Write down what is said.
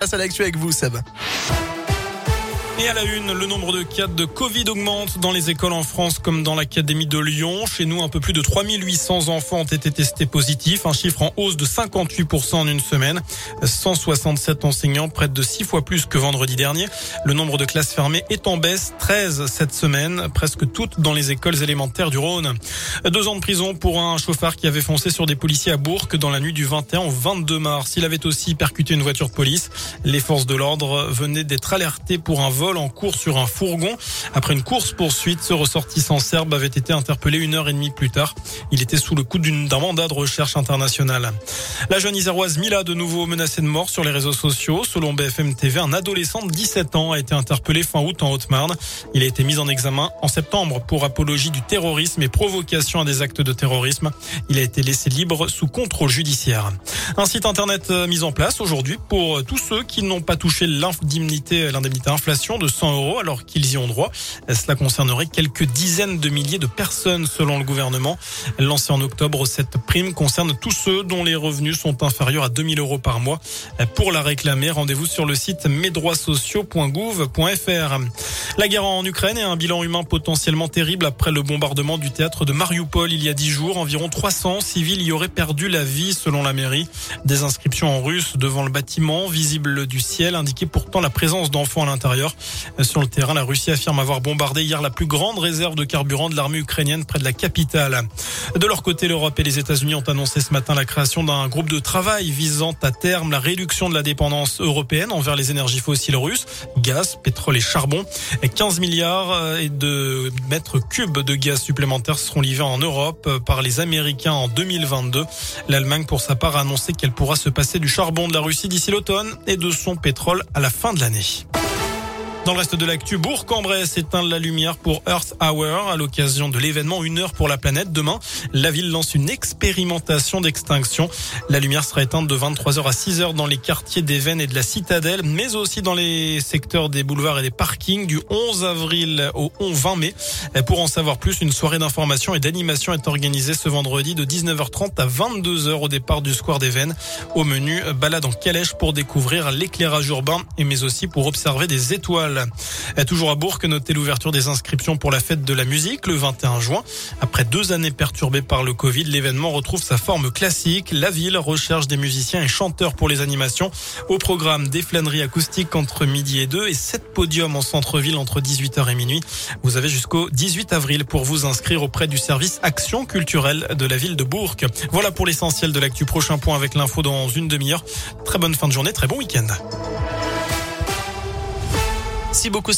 Passe à l'actu avec vous, Seb. Et à la une, le nombre de cas de Covid augmente dans les écoles en France comme dans l'Académie de Lyon. Chez nous, un peu plus de 3800 enfants ont été testés positifs, un chiffre en hausse de 58% en une semaine. 167 enseignants, près de 6 fois plus que vendredi dernier. Le nombre de classes fermées est en baisse, 13 cette semaine, presque toutes dans les écoles élémentaires du Rhône. Deux ans de prison pour un chauffard qui avait foncé sur des policiers à Bourg dans la nuit du 21 au 22 mars. Il avait aussi percuté une voiture de police. Les forces de l'ordre venaient d'être alertées pour un vol en cours sur un fourgon. Après une course poursuite, ce ressortissant serbe avait été interpellé une heure et demie plus tard. Il était sous le coup d'un mandat de recherche internationale. La jeune iséroise Mila, de nouveau menacée de mort sur les réseaux sociaux. Selon BFM TV, un adolescent de 17 ans a été interpellé fin août en Haute-Marne. Il a été mis en examen en septembre pour apologie du terrorisme et provocation à des actes de terrorisme. Il a été laissé libre sous contrôle judiciaire. Un site internet euh, mis en place aujourd'hui pour tous ceux qui n'ont pas touché l'indemnité, l'indemnité inflation de 100 euros alors qu'ils y ont droit. Cela concernerait quelques dizaines de milliers de personnes selon le gouvernement. Lancé en octobre, cette prime concerne tous ceux dont les revenus sont inférieurs à 2000 euros par mois. Pour la réclamer, rendez-vous sur le site mesdroitssociaux.gouv.fr. La guerre en Ukraine et un bilan humain potentiellement terrible après le bombardement du théâtre de Mariupol il y a dix jours. Environ 300 civils y auraient perdu la vie selon la mairie. Des inscriptions en russe devant le bâtiment, visible du ciel, indiquaient pourtant la présence d'enfants à l'intérieur. Sur le terrain, la Russie affirme avoir bombardé hier la plus grande réserve de carburant de l'armée ukrainienne près de la capitale. De leur côté, l'Europe et les États-Unis ont annoncé ce matin la création d'un groupe de travail visant à terme la réduction de la dépendance européenne envers les énergies fossiles russes, gaz, pétrole et charbon. 15 milliards euh, de mètres cubes de gaz supplémentaires seront livrés en Europe par les Américains en 2022. L'Allemagne, pour sa part, a annoncé qu'elle pourra se passer du charbon de la Russie d'ici l'automne et de son pétrole à la fin de l'année. Dans le reste de l'actu, Bourg-en-Bresse éteint la lumière pour Earth Hour à l'occasion de l'événement Une heure pour la planète. Demain, la ville lance une expérimentation d'extinction. La lumière sera éteinte de 23h à 6h dans les quartiers des Vennes et de la Citadelle, mais aussi dans les secteurs des boulevards et des parkings du 11 avril au 20 mai. Pour en savoir plus, une soirée d'information et d'animation est organisée ce vendredi de 19h30 à 22h au départ du square des Vennes. Au menu, balade en calèche pour découvrir l'éclairage urbain et mais aussi pour observer des étoiles. Toujours à Bourg, notez l'ouverture des inscriptions pour la fête de la musique le 21 juin. Après deux années perturbées par le Covid, l'événement retrouve sa forme classique. La ville recherche des musiciens et chanteurs pour les animations. Au programme des flâneries acoustiques entre midi et 2 et sept podiums en centre-ville entre 18h et minuit. Vous avez jusqu'au 18 avril pour vous inscrire auprès du service Action culturelle de la ville de Bourg. Voilà pour l'essentiel de l'actu. Prochain point avec l'info dans une demi-heure. Très bonne fin de journée, très bon week-end. Merci beaucoup.